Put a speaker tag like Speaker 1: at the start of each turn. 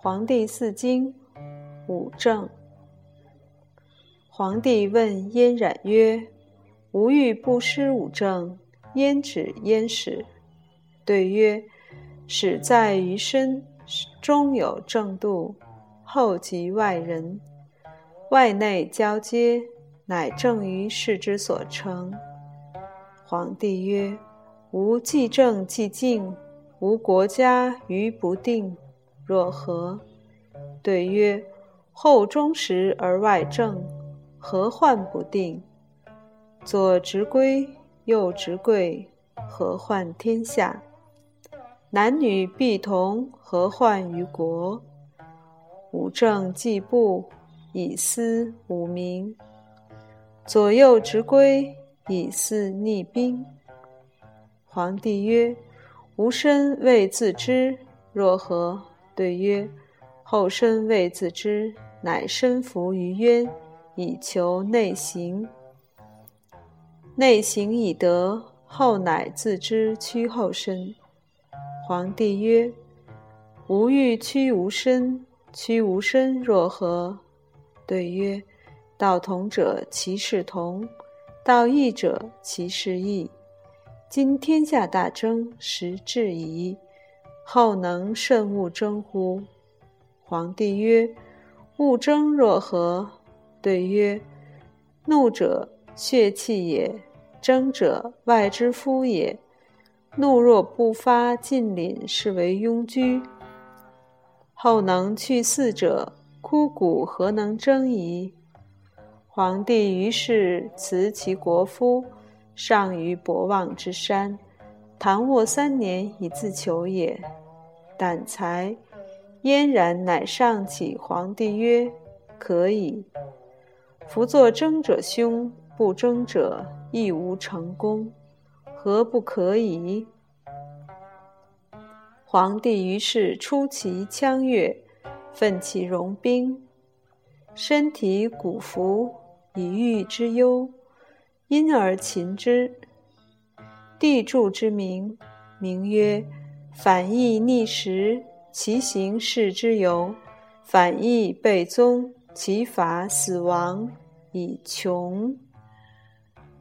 Speaker 1: 黄帝四经，五正。皇帝问燕冉曰：“吾欲不失五正，焉止焉始？”对曰：“始在于身，中有正度，后及外人，外内交接，乃正于事之所成。”皇帝曰：“吾既正既静。”无国家于不定，若何？对曰：后中实而外正，何患不定？左执圭，右执贵，何患天下？男女必同，何患于国？五正既布，以思五明。左右执圭，以四逆兵。皇帝曰。吾身未自知，若何？对曰：后身未自知，乃身伏于渊，以求内行。内行以得，后乃自知屈后身。皇帝曰：吾欲屈吾身，屈吾身若何？对曰：道同者，其事同；道异者，其事异。今天下大争，时至矣。后能慎勿争乎？皇帝曰：“勿争若何？”对曰：“怒者，血气也；争者，外之夫也。怒若不发，尽凛，是为庸居。后能去四者，枯骨何能争矣？”皇帝于是辞其国夫。上于博望之山，唐卧三年以自求也。胆才嫣然，乃上启皇帝曰：“可以。夫作争者凶，不争者亦无成功，何不可以？”皇帝于是出其羌越，奋其戎兵，身体骨服，以御之忧。因而擒之。地柱之名，名曰反义逆时，其行事之由；反义被宗，其法死亡，以穷。